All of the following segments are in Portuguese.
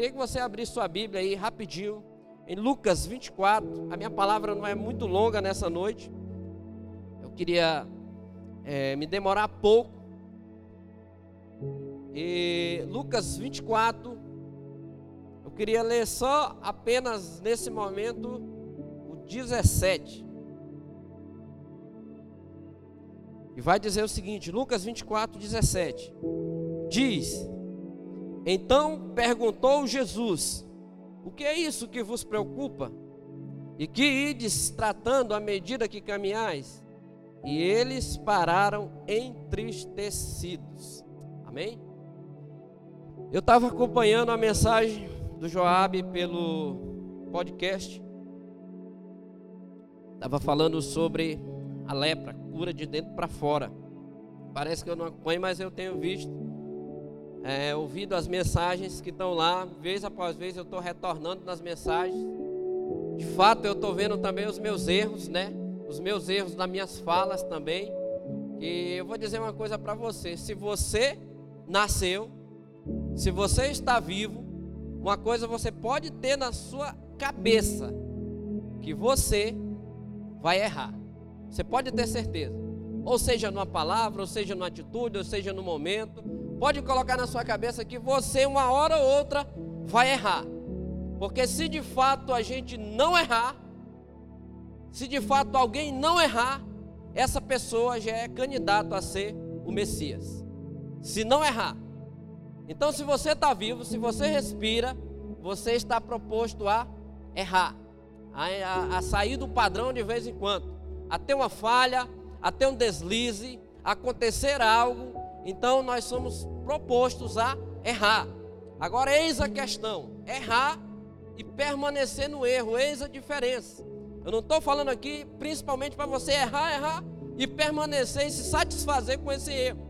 Queria que você abrisse sua Bíblia aí rapidinho, em Lucas 24. A minha palavra não é muito longa nessa noite. Eu queria é, me demorar pouco. E Lucas 24, eu queria ler só apenas nesse momento o 17. E vai dizer o seguinte, Lucas 24, 17. Diz: Então perguntou Jesus: O que é isso que vos preocupa? E que ides tratando à medida que caminhais? E eles pararam entristecidos. Amém? Eu estava acompanhando a mensagem do Joabe pelo podcast. Estava falando sobre a lepra, cura de dentro para fora. Parece que eu não acompanho, mas eu tenho visto, é, ouvido as mensagens que estão lá, vez após vez eu estou retornando nas mensagens. De fato, eu estou vendo também os meus erros, né? Os meus erros nas minhas falas também. E eu vou dizer uma coisa para você: se você nasceu, se você está vivo, uma coisa você pode ter na sua cabeça: que você vai errar. Você pode ter certeza. Ou seja, numa palavra, ou seja, numa atitude, ou seja, no momento. Pode colocar na sua cabeça que você, uma hora ou outra, vai errar. Porque se de fato a gente não errar, se de fato alguém não errar, essa pessoa já é candidato a ser o Messias. Se não errar. Então, se você está vivo, se você respira, você está proposto a errar, a, a, a sair do padrão de vez em quando a ter uma falha, a ter um deslize, acontecer algo, então nós somos propostos a errar. Agora, eis a questão: errar e permanecer no erro, eis a diferença. Eu não estou falando aqui principalmente para você errar, errar e permanecer e se satisfazer com esse erro.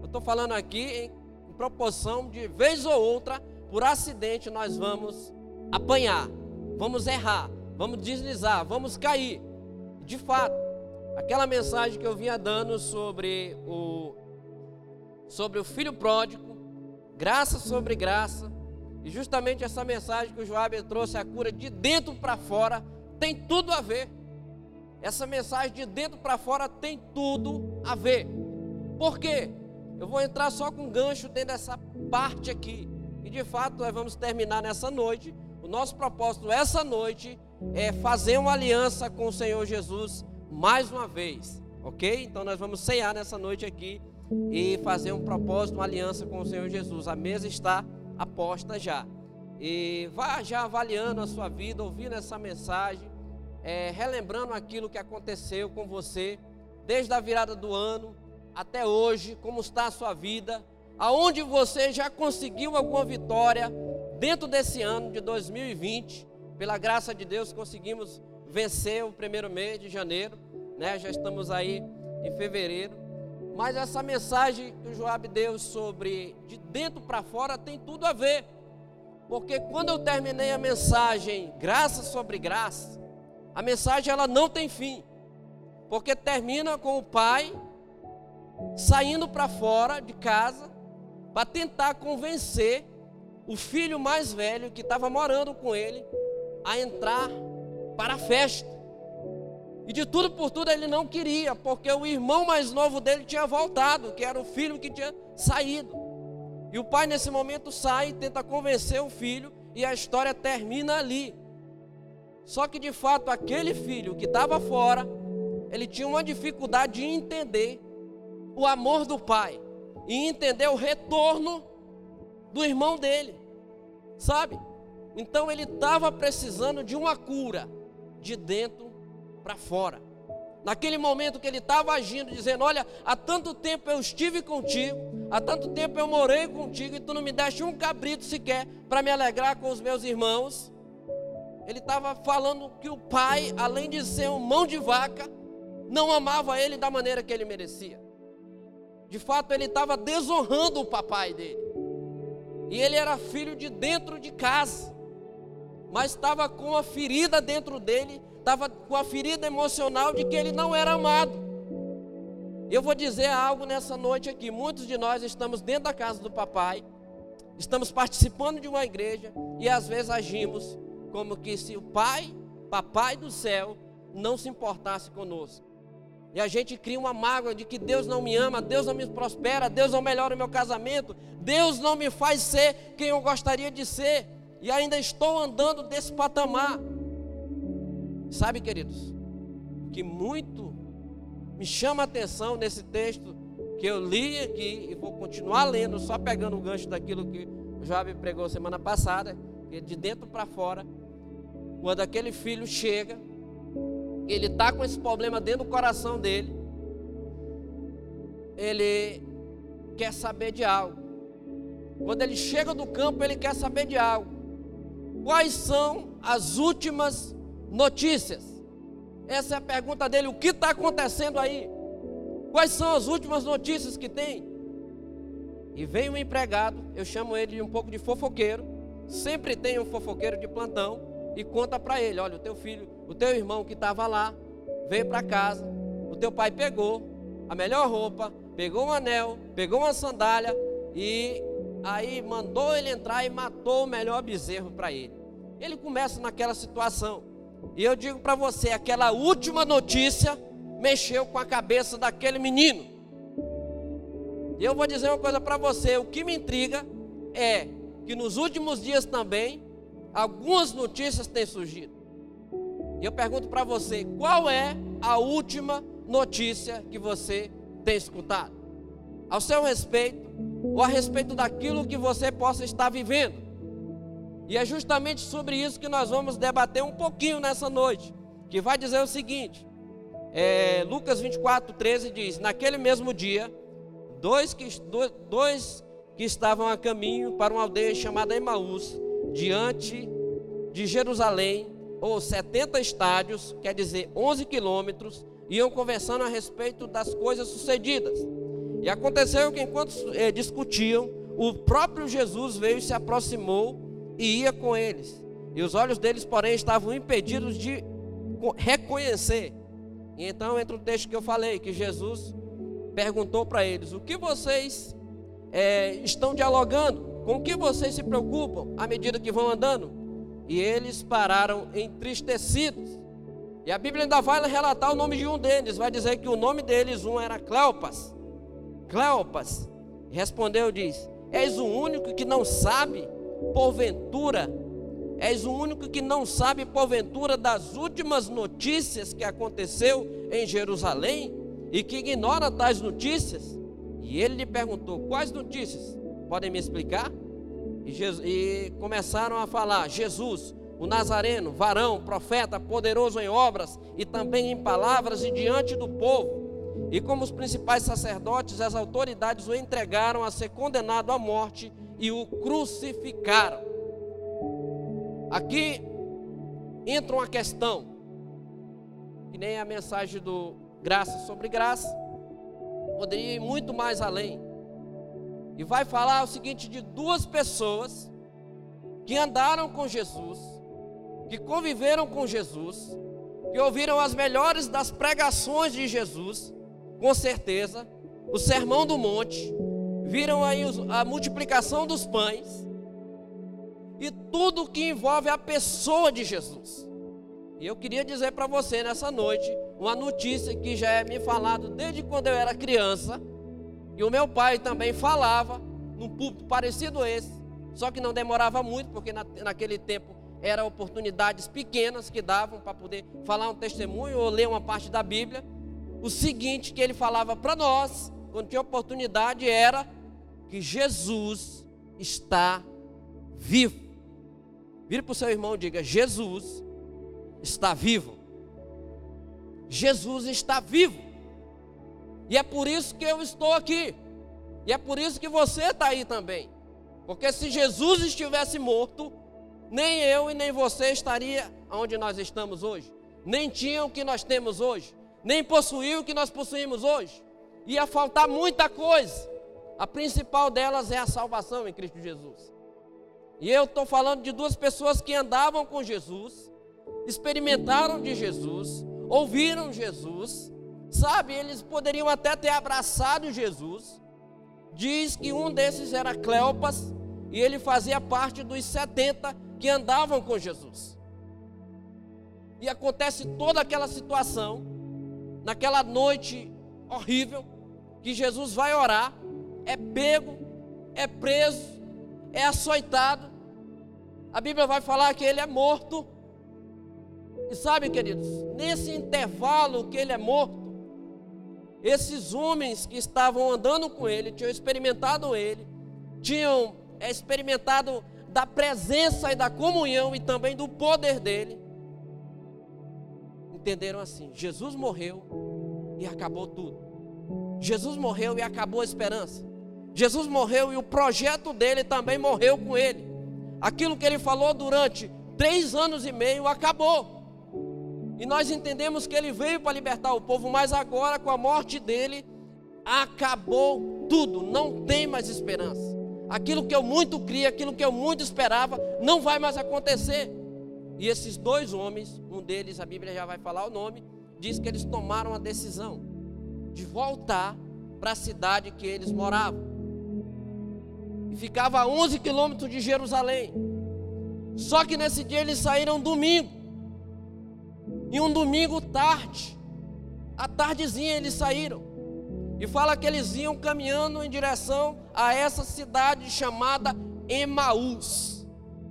Eu estou falando aqui em, em proporção de vez ou outra, por acidente, nós vamos apanhar, vamos errar, vamos deslizar, vamos cair. De fato, aquela mensagem que eu vinha dando sobre o sobre o filho pródigo, graça sobre graça, e justamente essa mensagem que o Joab trouxe a cura de dentro para fora tem tudo a ver. Essa mensagem de dentro para fora tem tudo a ver. Por quê? Eu vou entrar só com um gancho dentro dessa parte aqui. E de fato nós vamos terminar nessa noite. O nosso propósito essa noite é fazer uma aliança com o Senhor Jesus mais uma vez, ok? Então nós vamos ceiar nessa noite aqui e fazer um propósito, uma aliança com o Senhor Jesus. A mesa está aposta já. E vá já avaliando a sua vida, ouvindo essa mensagem, é, relembrando aquilo que aconteceu com você desde a virada do ano até hoje, como está a sua vida, aonde você já conseguiu alguma vitória dentro desse ano de 2020 pela graça de Deus, conseguimos vencer o primeiro mês de janeiro, né? Já estamos aí em fevereiro. Mas essa mensagem que o Joab deu sobre de dentro para fora tem tudo a ver. Porque quando eu terminei a mensagem graça sobre graça, a mensagem ela não tem fim. Porque termina com o pai saindo para fora de casa para tentar convencer o filho mais velho que estava morando com ele a entrar para a festa. E de tudo por tudo ele não queria, porque o irmão mais novo dele tinha voltado, que era o filho que tinha saído. E o pai nesse momento sai e tenta convencer o filho, e a história termina ali. Só que de fato aquele filho que estava fora, ele tinha uma dificuldade de entender o amor do pai e entender o retorno do irmão dele, sabe? Então ele estava precisando de uma cura de dentro para fora. Naquele momento que ele estava agindo, dizendo: Olha, há tanto tempo eu estive contigo, há tanto tempo eu morei contigo e tu não me deste um cabrito sequer para me alegrar com os meus irmãos. Ele estava falando que o pai, além de ser um mão de vaca, não amava ele da maneira que ele merecia. De fato, ele estava desonrando o papai dele. E ele era filho de dentro de casa mas estava com a ferida dentro dele, estava com a ferida emocional de que ele não era amado. Eu vou dizer algo nessa noite aqui. Muitos de nós estamos dentro da casa do papai, estamos participando de uma igreja e às vezes agimos como que se o Pai, Papai do céu, não se importasse conosco. E a gente cria uma mágoa de que Deus não me ama, Deus não me prospera, Deus não melhora o meu casamento, Deus não me faz ser quem eu gostaria de ser. E ainda estou andando desse patamar. Sabe, queridos, que muito me chama a atenção nesse texto que eu li aqui e vou continuar lendo, só pegando o gancho daquilo que o Joab pregou semana passada, de dentro para fora, quando aquele filho chega, ele está com esse problema dentro do coração dele, ele quer saber de algo. Quando ele chega do campo, ele quer saber de algo. Quais são as últimas notícias? Essa é a pergunta dele. O que está acontecendo aí? Quais são as últimas notícias que tem? E vem um empregado, eu chamo ele um pouco de fofoqueiro. Sempre tem um fofoqueiro de plantão e conta para ele: olha, o teu filho, o teu irmão que estava lá, veio para casa, o teu pai pegou a melhor roupa, pegou um anel, pegou uma sandália e aí mandou ele entrar e matou o melhor bezerro para ele. Ele começa naquela situação. E eu digo para você, aquela última notícia mexeu com a cabeça daquele menino. E eu vou dizer uma coisa para você: o que me intriga é que nos últimos dias também algumas notícias têm surgido. E eu pergunto para você: qual é a última notícia que você tem escutado? Ao seu respeito, ou a respeito daquilo que você possa estar vivendo. E é justamente sobre isso que nós vamos debater um pouquinho nessa noite. Que vai dizer o seguinte: é, Lucas 24, 13 diz: Naquele mesmo dia, dois que, dois que estavam a caminho para uma aldeia chamada Emaús, diante de Jerusalém, ou 70 estádios, quer dizer 11 quilômetros, iam conversando a respeito das coisas sucedidas. E aconteceu que enquanto é, discutiam, o próprio Jesus veio e se aproximou e ia com eles. E os olhos deles, porém, estavam impedidos de reconhecer e então entra o texto que eu falei, que Jesus perguntou para eles: O que vocês é, estão dialogando? Com o que vocês se preocupam à medida que vão andando? E eles pararam entristecidos. E a Bíblia ainda vai relatar o nome de um deles, vai dizer que o nome deles, um era Cleopas. Cleopas respondeu diz: És o único que não sabe, porventura, És o único que não sabe, porventura, das últimas notícias que aconteceu em Jerusalém e que ignora tais notícias? E ele lhe perguntou: Quais notícias? Podem me explicar? E, Jesus, e começaram a falar: Jesus, o Nazareno, varão, profeta, poderoso em obras e também em palavras e diante do povo. E como os principais sacerdotes, as autoridades o entregaram a ser condenado à morte e o crucificaram. Aqui entra uma questão, que nem a mensagem do graça sobre graça, poderia ir muito mais além. E vai falar o seguinte: de duas pessoas que andaram com Jesus, que conviveram com Jesus, que ouviram as melhores das pregações de Jesus, com certeza, o sermão do monte, viram aí a multiplicação dos pães, e tudo que envolve a pessoa de Jesus. E eu queria dizer para você nessa noite uma notícia que já é me falado desde quando eu era criança, e o meu pai também falava num púlpito parecido a esse, só que não demorava muito, porque na, naquele tempo eram oportunidades pequenas que davam para poder falar um testemunho ou ler uma parte da Bíblia. O seguinte que ele falava para nós, quando tinha oportunidade, era que Jesus está vivo. Vire para o seu irmão e diga: Jesus está vivo. Jesus está vivo. E é por isso que eu estou aqui. E é por isso que você está aí também. Porque se Jesus estivesse morto, nem eu e nem você estaria onde nós estamos hoje. Nem tinha o que nós temos hoje. Nem possuía o que nós possuímos hoje. Ia faltar muita coisa. A principal delas é a salvação em Cristo Jesus. E eu estou falando de duas pessoas que andavam com Jesus, experimentaram de Jesus, ouviram Jesus, sabe? Eles poderiam até ter abraçado Jesus. Diz que um desses era Cleopas e ele fazia parte dos 70 que andavam com Jesus. E acontece toda aquela situação, naquela noite horrível, que Jesus vai orar, é pego, é preso, é açoitado. A Bíblia vai falar que ele é morto. E sabe, queridos, nesse intervalo que ele é morto, esses homens que estavam andando com ele, tinham experimentado ele, tinham é, experimentado da presença e da comunhão e também do poder dele, entenderam assim: Jesus morreu e acabou tudo. Jesus morreu e acabou a esperança. Jesus morreu e o projeto dele também morreu com ele. Aquilo que ele falou durante três anos e meio acabou. E nós entendemos que ele veio para libertar o povo, mas agora, com a morte dele, acabou tudo, não tem mais esperança. Aquilo que eu muito cria, aquilo que eu muito esperava, não vai mais acontecer. E esses dois homens, um deles, a Bíblia já vai falar o nome, diz que eles tomaram a decisão de voltar para a cidade que eles moravam. E ficava a 11 quilômetros de Jerusalém. Só que nesse dia eles saíram domingo. E um domingo tarde, à tardezinha eles saíram. E fala que eles iam caminhando em direção a essa cidade chamada Emaús.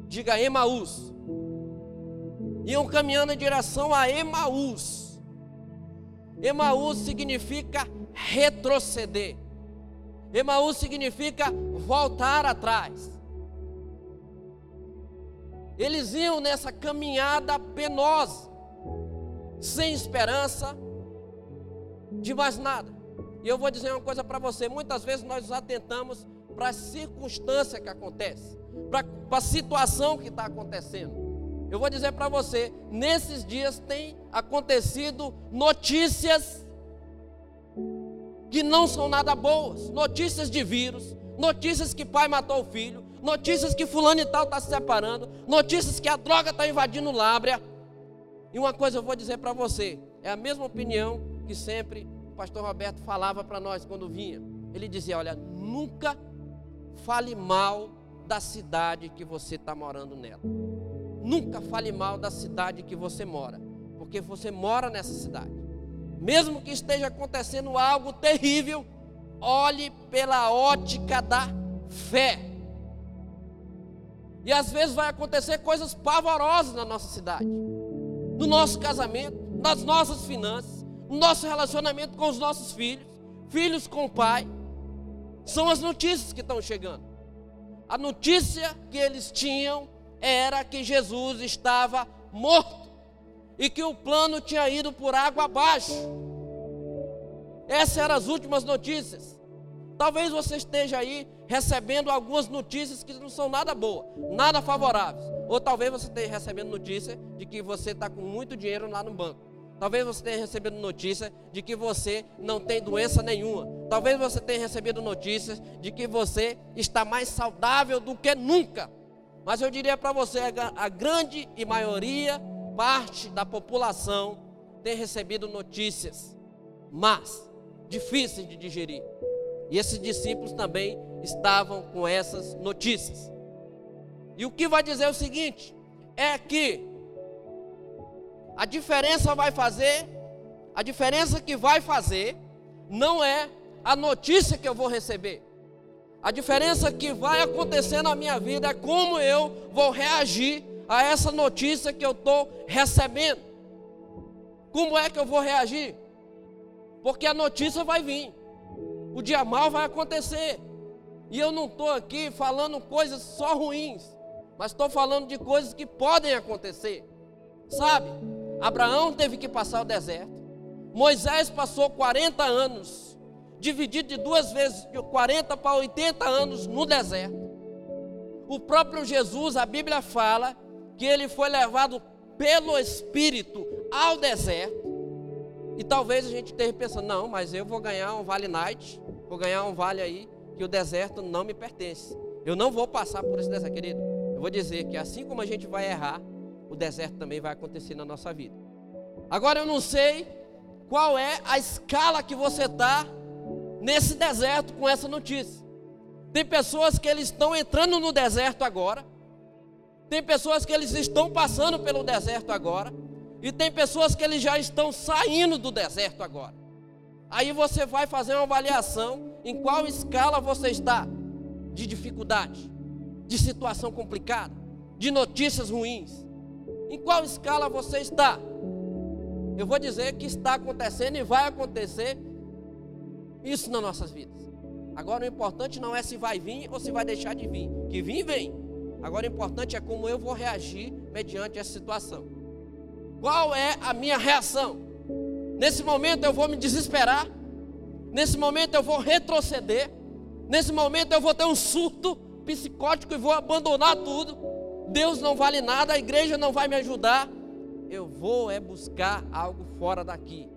Diga Emaús. Iam caminhando em direção a Emaús. Emaús significa retroceder. Emaús significa voltar atrás. Eles iam nessa caminhada penosa sem esperança de mais nada. E eu vou dizer uma coisa para você: muitas vezes nós nos atentamos para a circunstância que acontece, para a situação que está acontecendo. Eu vou dizer para você: nesses dias tem acontecido notícias que não são nada boas, notícias de vírus, notícias que pai matou o filho, notícias que fulano e tal está se separando, notícias que a droga está invadindo Lábrea, e uma coisa eu vou dizer para você, é a mesma opinião que sempre o pastor Roberto falava para nós quando vinha. Ele dizia: Olha, nunca fale mal da cidade que você está morando nela. Nunca fale mal da cidade que você mora, porque você mora nessa cidade. Mesmo que esteja acontecendo algo terrível, olhe pela ótica da fé. E às vezes vai acontecer coisas pavorosas na nossa cidade no nosso casamento, nas nossas finanças, no nosso relacionamento com os nossos filhos, filhos com o pai. São as notícias que estão chegando. A notícia que eles tinham era que Jesus estava morto e que o plano tinha ido por água abaixo. Essas eram as últimas notícias. Talvez você esteja aí recebendo algumas notícias que não são nada boas, nada favoráveis. Ou talvez você esteja recebendo notícia de que você está com muito dinheiro lá no banco. Talvez você tenha recebido notícia de que você não tem doença nenhuma. Talvez você tenha recebido notícias de que você está mais saudável do que nunca. Mas eu diria para você, a grande e maioria, parte da população tem recebido notícias mas difíceis de digerir. E esses discípulos também estavam com essas notícias. E o que vai dizer é o seguinte: é que a diferença vai fazer, a diferença que vai fazer, não é a notícia que eu vou receber. A diferença que vai acontecer na minha vida é como eu vou reagir a essa notícia que eu estou recebendo. Como é que eu vou reagir? Porque a notícia vai vir o dia mal vai acontecer. E eu não estou aqui falando coisas só ruins, mas estou falando de coisas que podem acontecer. Sabe? Abraão teve que passar o deserto. Moisés passou 40 anos, dividido de duas vezes, de 40 para 80 anos no deserto. O próprio Jesus, a Bíblia fala que ele foi levado pelo Espírito ao deserto e talvez a gente esteja pensando, não, mas eu vou ganhar um Vale Night, vou ganhar um vale aí, que o deserto não me pertence. Eu não vou passar por esse deserto, querido. Eu vou dizer que assim como a gente vai errar, o deserto também vai acontecer na nossa vida. Agora eu não sei qual é a escala que você está nesse deserto com essa notícia. Tem pessoas que eles estão entrando no deserto agora. Tem pessoas que eles estão passando pelo deserto agora. E tem pessoas que eles já estão saindo do deserto agora. Aí você vai fazer uma avaliação em qual escala você está de dificuldade, de situação complicada, de notícias ruins. Em qual escala você está? Eu vou dizer que está acontecendo e vai acontecer isso nas nossas vidas. Agora o importante não é se vai vir ou se vai deixar de vir. Que vir, vem. Agora o importante é como eu vou reagir mediante essa situação. Qual é a minha reação? Nesse momento eu vou me desesperar. Nesse momento eu vou retroceder. Nesse momento eu vou ter um surto psicótico e vou abandonar tudo. Deus não vale nada, a igreja não vai me ajudar. Eu vou é buscar algo fora daqui.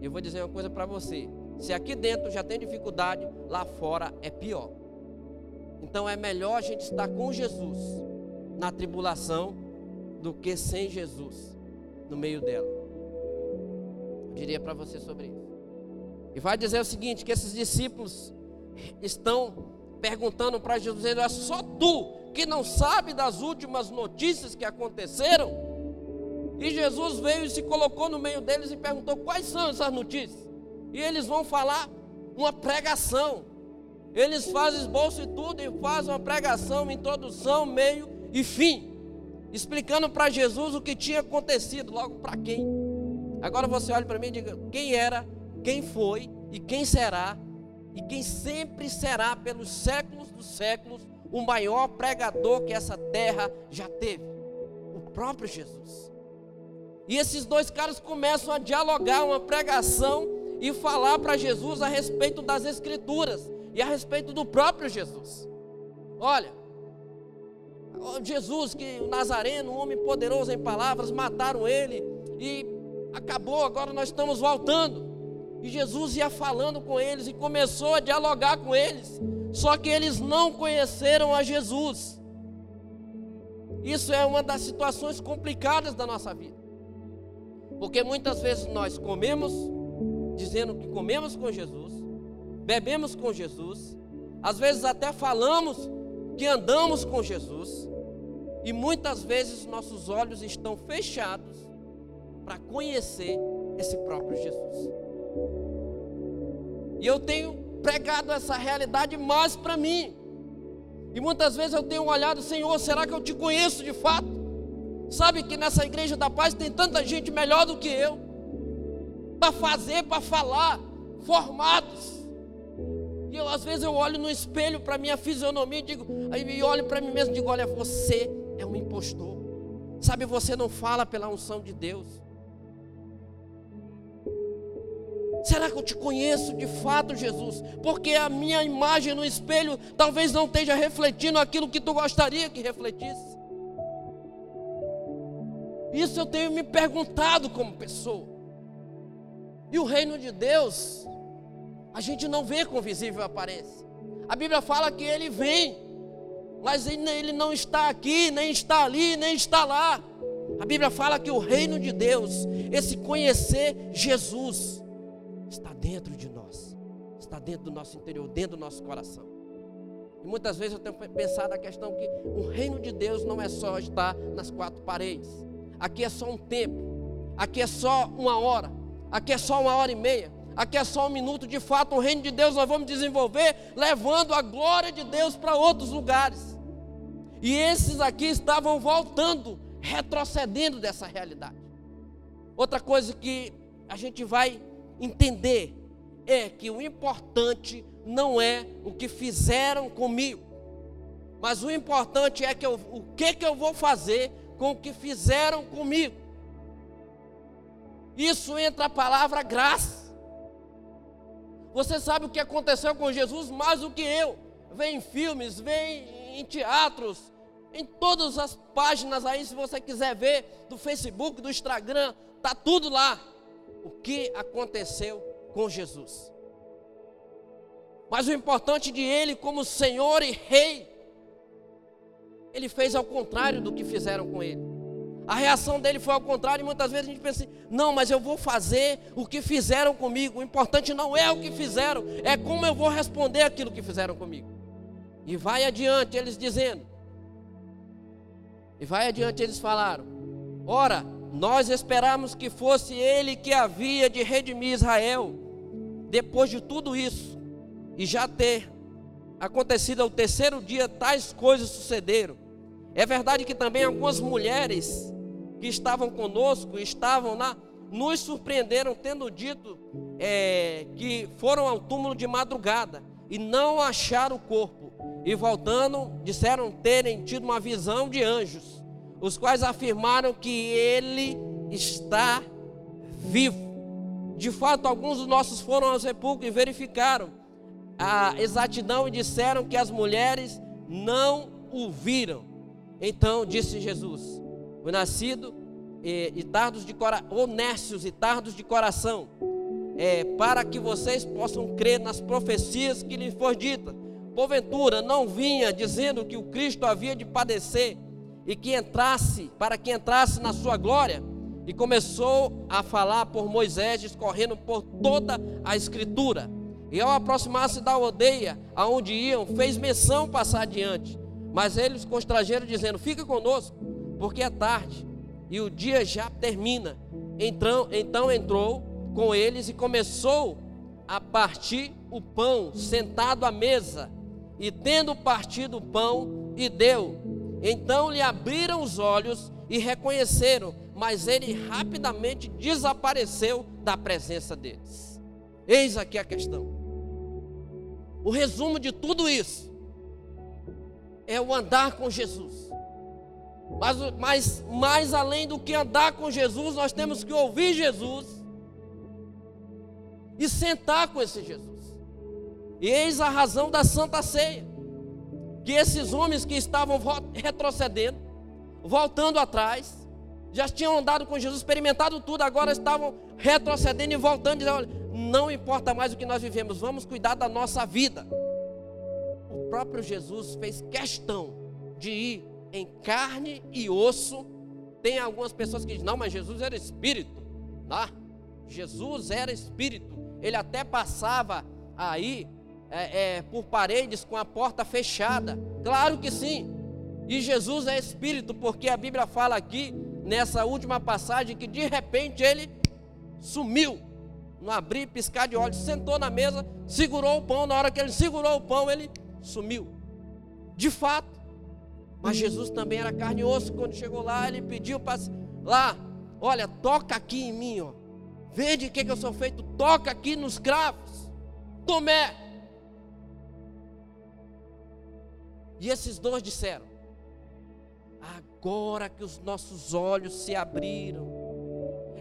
Eu vou dizer uma coisa para você. Se aqui dentro já tem dificuldade, lá fora é pior. Então é melhor a gente estar com Jesus na tribulação do que sem Jesus no meio dela. Eu diria para você sobre isso. E vai dizer o seguinte: que esses discípulos estão perguntando para Jesus, dizendo, é só tu que não sabe das últimas notícias que aconteceram? E Jesus veio e se colocou no meio deles e perguntou: quais são essas notícias? E eles vão falar uma pregação. Eles fazem esboço e tudo e fazem uma pregação, uma introdução, meio e fim, explicando para Jesus o que tinha acontecido, logo para quem. Agora você olha para mim e diga: quem era, quem foi e quem será, e quem sempre será pelos séculos dos séculos o maior pregador que essa terra já teve? O próprio Jesus. E esses dois caras começam a dialogar uma pregação e falar para Jesus a respeito das Escrituras e a respeito do próprio Jesus. Olha, Jesus, que o Nazareno, um homem poderoso em palavras, mataram ele e acabou, agora nós estamos voltando. E Jesus ia falando com eles e começou a dialogar com eles, só que eles não conheceram a Jesus. Isso é uma das situações complicadas da nossa vida, porque muitas vezes nós comemos dizendo que comemos com Jesus, bebemos com Jesus, às vezes até falamos que andamos com Jesus, e muitas vezes nossos olhos estão fechados para conhecer esse próprio Jesus. E eu tenho pregado essa realidade mais para mim. E muitas vezes eu tenho olhado, Senhor, será que eu te conheço de fato? Sabe que nessa igreja da paz tem tanta gente melhor do que eu para fazer, para falar, formados. E eu às vezes eu olho no espelho para minha fisionomia e digo, aí olho para mim mesmo e digo, olha, você é um impostor. Sabe, você não fala pela unção de Deus. Será que eu te conheço de fato, Jesus? Porque a minha imagem no espelho talvez não esteja refletindo aquilo que tu gostaria que refletisse. Isso eu tenho me perguntado como pessoa. E o reino de Deus, a gente não vê com visível aparência. A Bíblia fala que ele vem, mas ele não está aqui, nem está ali, nem está lá. A Bíblia fala que o reino de Deus, esse conhecer Jesus, está dentro de nós, está dentro do nosso interior, dentro do nosso coração. E muitas vezes eu tenho pensado a questão que o reino de Deus não é só estar nas quatro paredes. Aqui é só um tempo, aqui é só uma hora, Aqui é só uma hora e meia. Aqui é só um minuto. De fato, o reino de Deus nós vamos desenvolver levando a glória de Deus para outros lugares. E esses aqui estavam voltando, retrocedendo dessa realidade. Outra coisa que a gente vai entender é que o importante não é o que fizeram comigo, mas o importante é que eu, o que, que eu vou fazer com o que fizeram comigo. Isso entra a palavra graça. Você sabe o que aconteceu com Jesus mais do que eu. Vem em filmes, vem em teatros, em todas as páginas aí, se você quiser ver, do Facebook, do Instagram, tá tudo lá. O que aconteceu com Jesus. Mas o importante de ele como Senhor e Rei, ele fez ao contrário do que fizeram com ele. A reação dele foi ao contrário, e muitas vezes a gente pensa assim: não, mas eu vou fazer o que fizeram comigo. O importante não é o que fizeram, é como eu vou responder aquilo que fizeram comigo. E vai adiante eles dizendo. E vai adiante eles falaram: Ora, nós esperamos que fosse ele que havia de redimir Israel. Depois de tudo isso, e já ter acontecido ao terceiro dia, tais coisas sucederam. É verdade que também algumas mulheres que estavam conosco, estavam lá, nos surpreenderam tendo dito é, que foram ao túmulo de madrugada e não acharam o corpo. E voltando, disseram terem tido uma visão de anjos, os quais afirmaram que ele está vivo. De fato, alguns dos nossos foram ao sepulcro e verificaram a exatidão e disseram que as mulheres não o viram. Então disse Jesus: O nascido e, e tardos de coração, honestos e tardos de coração, é, para que vocês possam crer nas profecias que lhes foi dita. Porventura não vinha dizendo que o Cristo havia de padecer e que entrasse, para que entrasse na sua glória, e começou a falar por Moisés, discorrendo por toda a escritura. E ao aproximar-se da aldeia aonde iam, fez menção passar adiante. Mas eles constrangeram, dizendo: Fica conosco, porque é tarde e o dia já termina. Então, então entrou com eles e começou a partir o pão, sentado à mesa, e tendo partido o pão, e deu. Então lhe abriram os olhos e reconheceram, mas ele rapidamente desapareceu da presença deles. Eis aqui a questão. O resumo de tudo isso é o andar com Jesus. Mas, mas mais além do que andar com Jesus, nós temos que ouvir Jesus e sentar com esse Jesus. E eis a razão da Santa Ceia. Que esses homens que estavam retrocedendo, voltando atrás, já tinham andado com Jesus, experimentado tudo, agora estavam retrocedendo e voltando, dizendo: olha, não importa mais o que nós vivemos, vamos cuidar da nossa vida. O próprio Jesus fez questão de ir em carne e osso. Tem algumas pessoas que dizem, não, mas Jesus era espírito. Tá? Jesus era espírito. Ele até passava aí é, é, por paredes com a porta fechada. Claro que sim. E Jesus é espírito, porque a Bíblia fala aqui, nessa última passagem, que de repente ele sumiu. Não abrir e piscar de olhos, sentou na mesa, segurou o pão. Na hora que ele segurou o pão, ele sumiu. De fato, mas Jesus também era carne e osso. Quando chegou lá, ele pediu para lá, olha, toca aqui em mim, ó. Vede o que, que eu sou feito, toca aqui nos cravos. Tomé. E esses dois disseram: Agora que os nossos olhos se abriram.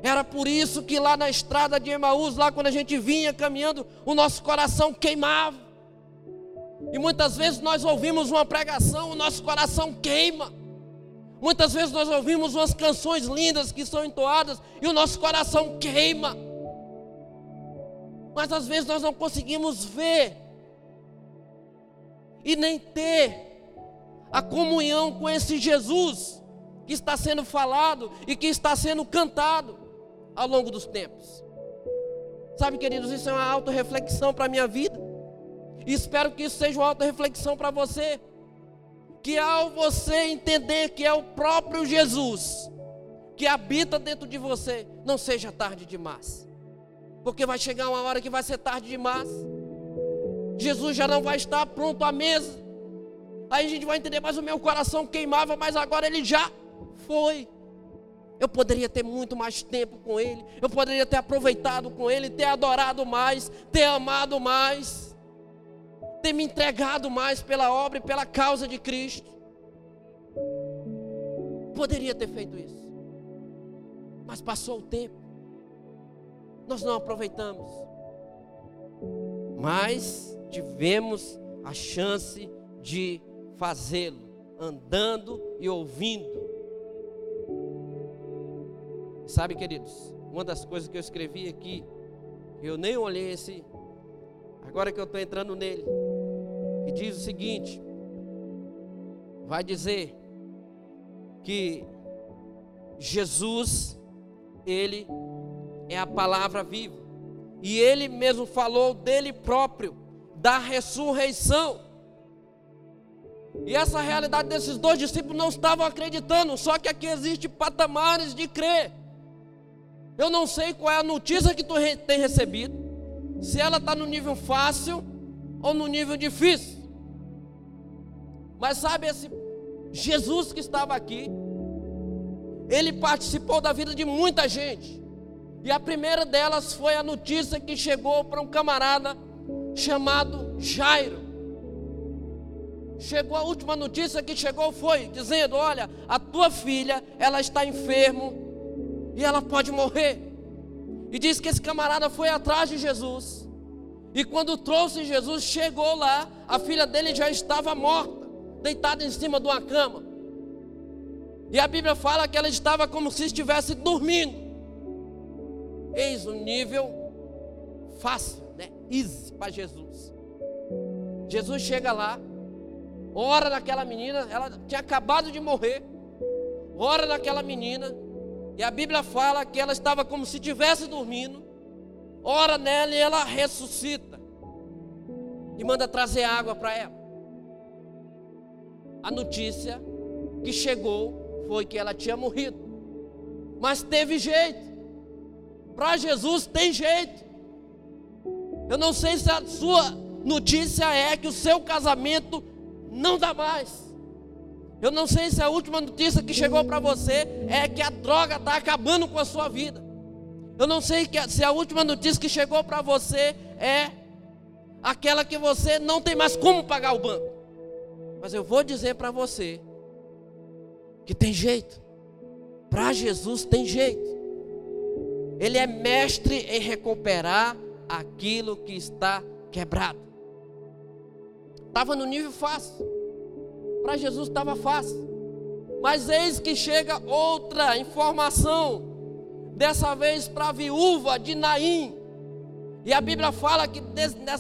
Era por isso que lá na estrada de Emaús, lá quando a gente vinha caminhando, o nosso coração queimava. E muitas vezes nós ouvimos uma pregação, o nosso coração queima. Muitas vezes nós ouvimos umas canções lindas que são entoadas e o nosso coração queima. Mas às vezes nós não conseguimos ver e nem ter a comunhão com esse Jesus que está sendo falado e que está sendo cantado ao longo dos tempos. Sabe, queridos, isso é uma auto-reflexão para a minha vida. E espero que isso seja uma alta reflexão para você. Que ao você entender que é o próprio Jesus que habita dentro de você, não seja tarde demais. Porque vai chegar uma hora que vai ser tarde demais. Jesus já não vai estar pronto à mesa. Aí a gente vai entender, mas o meu coração queimava, mas agora ele já foi. Eu poderia ter muito mais tempo com ele, eu poderia ter aproveitado com ele, ter adorado mais, ter amado mais ter me entregado mais pela obra e pela causa de Cristo. Poderia ter feito isso, mas passou o tempo, nós não aproveitamos, mas tivemos a chance de fazê-lo, andando e ouvindo. Sabe, queridos, uma das coisas que eu escrevi aqui, eu nem olhei esse, agora que eu estou entrando nele, e diz o seguinte: vai dizer que Jesus, Ele é a palavra viva, e Ele mesmo falou dele próprio, da ressurreição. E essa realidade desses dois discípulos não estavam acreditando, só que aqui existe patamares de crer. Eu não sei qual é a notícia que tu tem recebido, se ela está no nível fácil ou no nível difícil. Mas sabe esse Jesus que estava aqui, ele participou da vida de muita gente. E a primeira delas foi a notícia que chegou para um camarada chamado Jairo. Chegou a última notícia que chegou foi dizendo: "Olha, a tua filha, ela está enfermo e ela pode morrer". E diz que esse camarada foi atrás de Jesus. E quando trouxe Jesus, chegou lá, a filha dele já estava morta, deitada em cima de uma cama. E a Bíblia fala que ela estava como se estivesse dormindo. Eis o nível fácil, né? Easy para Jesus. Jesus chega lá, ora naquela menina, ela tinha acabado de morrer, ora naquela menina, e a Bíblia fala que ela estava como se estivesse dormindo, ora nela e ela ressuscita, e manda trazer água para ela. A notícia que chegou foi que ela tinha morrido, mas teve jeito, para Jesus tem jeito. Eu não sei se a sua notícia é que o seu casamento não dá mais. Eu não sei se a última notícia que chegou para você é que a droga está acabando com a sua vida. Eu não sei se a última notícia que chegou para você é aquela que você não tem mais como pagar o banco. Mas eu vou dizer para você que tem jeito. Para Jesus tem jeito. Ele é mestre em recuperar aquilo que está quebrado. Estava no nível fácil. Para Jesus estava fácil. Mas eis que chega outra informação. Dessa vez para a viúva de Naim. E a Bíblia fala que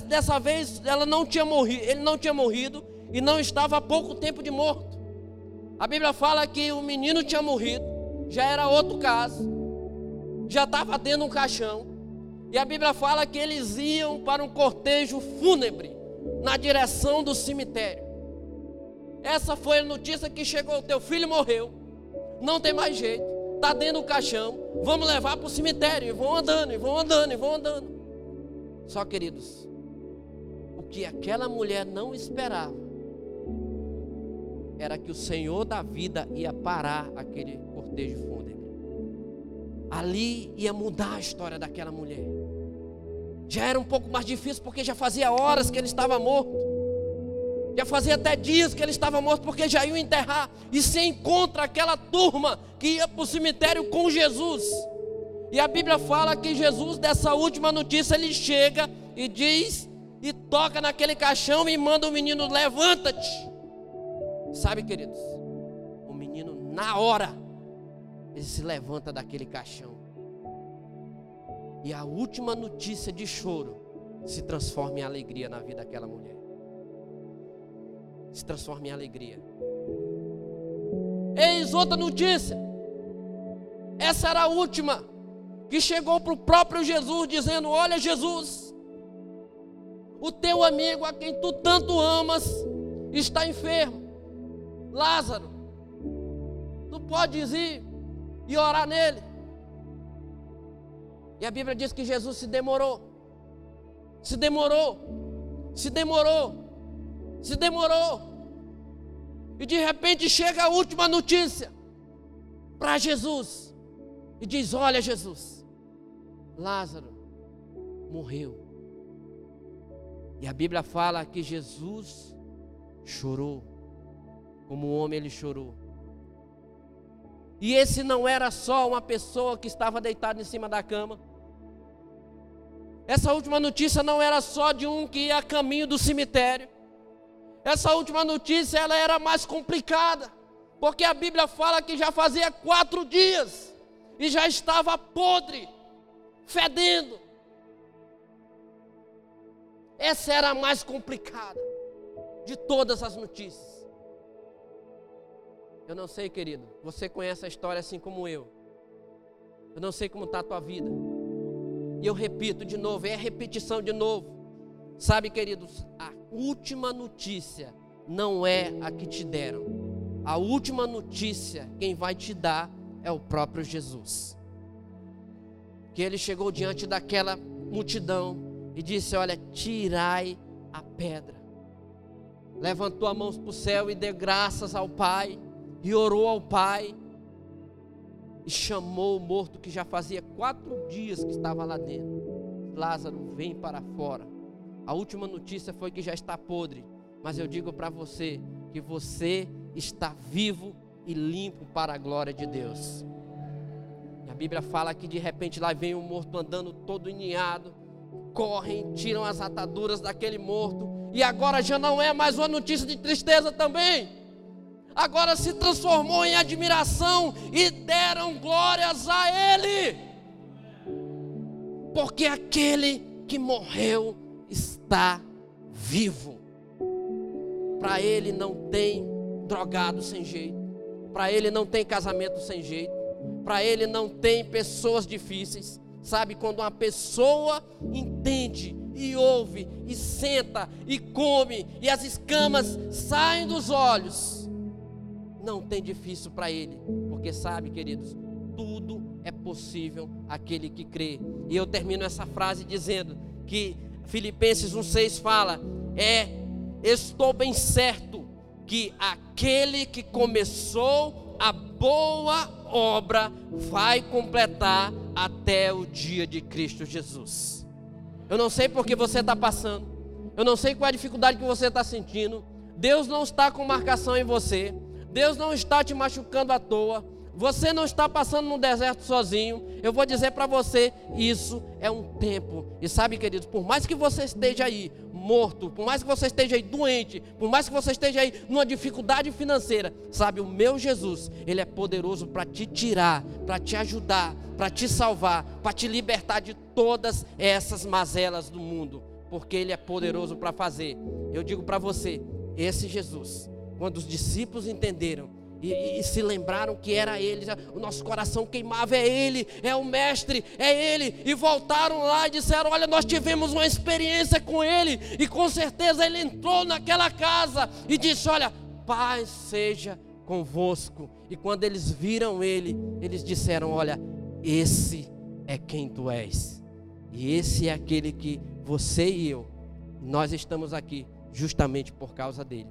dessa vez ela não tinha morrido, ele não tinha morrido e não estava há pouco tempo de morto. A Bíblia fala que o menino tinha morrido, já era outro caso, já estava dentro de um caixão. E a Bíblia fala que eles iam para um cortejo fúnebre na direção do cemitério. Essa foi a notícia que chegou: teu filho morreu, não tem mais jeito, está dentro do caixão, vamos levar para o cemitério. E vão andando, e vão andando, e vão andando. Só, queridos, o que aquela mulher não esperava era que o Senhor da vida ia parar aquele cortejo fúnebre. Ali ia mudar a história daquela mulher. Já era um pouco mais difícil porque já fazia horas que ele estava morto. Já fazia até dias que ele estava morto porque já iam enterrar. E se encontra aquela turma que ia para o cemitério com Jesus. E a Bíblia fala que Jesus, dessa última notícia, ele chega e diz, e toca naquele caixão e manda o menino: levanta-te. Sabe, queridos, o menino, na hora, ele se levanta daquele caixão. E a última notícia de choro se transforma em alegria na vida daquela mulher. Se transforma em alegria. Eis outra notícia. Essa era a última que chegou para o próprio Jesus, dizendo: Olha, Jesus, o teu amigo a quem tu tanto amas está enfermo. Lázaro, tu podes ir e orar nele. E a Bíblia diz que Jesus se demorou. Se demorou. Se demorou. Se demorou. E de repente chega a última notícia para Jesus. E diz: Olha, Jesus, Lázaro morreu. E a Bíblia fala que Jesus chorou. Como um homem ele chorou. E esse não era só uma pessoa que estava deitada em cima da cama. Essa última notícia não era só de um que ia a caminho do cemitério. Essa última notícia ela era mais complicada, porque a Bíblia fala que já fazia quatro dias e já estava podre, fedendo. Essa era a mais complicada de todas as notícias. Eu não sei, querido. Você conhece a história assim como eu. Eu não sei como está a tua vida. E eu repito de novo, é repetição de novo. Sabe, queridos, a última notícia não é a que te deram. A última notícia, quem vai te dar é o próprio Jesus. Que ele chegou diante daquela multidão e disse: Olha, tirai a pedra. Levantou a mão para o céu e deu graças ao Pai, e orou ao Pai, e chamou o morto que já fazia quatro dias que estava lá dentro. Lázaro, vem para fora. A última notícia foi que já está podre, mas eu digo para você que você está vivo e limpo para a glória de Deus. E a Bíblia fala que de repente lá vem um morto andando todo ninhado, correm, tiram as ataduras daquele morto, e agora já não é mais uma notícia de tristeza também agora se transformou em admiração e deram glórias a Ele, porque aquele que morreu está vivo. Para ele não tem drogado sem jeito, para ele não tem casamento sem jeito, para ele não tem pessoas difíceis. Sabe quando uma pessoa entende e ouve e senta e come e as escamas saem dos olhos, não tem difícil para ele, porque sabe, queridos, tudo é possível aquele que crê. E eu termino essa frase dizendo que Filipenses 1:6 fala: "É estou bem certo que aquele que começou a boa obra vai completar até o dia de Cristo Jesus." Eu não sei por que você está passando. Eu não sei qual é a dificuldade que você está sentindo. Deus não está com marcação em você. Deus não está te machucando à toa. Você não está passando no deserto sozinho. Eu vou dizer para você, isso é um tempo. E sabe, queridos, por mais que você esteja aí morto, por mais que você esteja aí doente, por mais que você esteja aí numa dificuldade financeira, sabe, o meu Jesus, ele é poderoso para te tirar, para te ajudar, para te salvar, para te libertar de todas essas mazelas do mundo, porque ele é poderoso para fazer. Eu digo para você, esse Jesus quando os discípulos entenderam e, e, e, se lembraram que era ele, o nosso coração queimava, é ele, é o mestre, é ele, e voltaram lá e disseram: Olha, nós tivemos uma experiência com ele, e com certeza ele entrou naquela casa e disse: Olha, paz seja convosco. E quando eles viram ele, eles disseram: Olha, esse é quem tu és, e esse é aquele que você e eu, nós estamos aqui justamente por causa dele.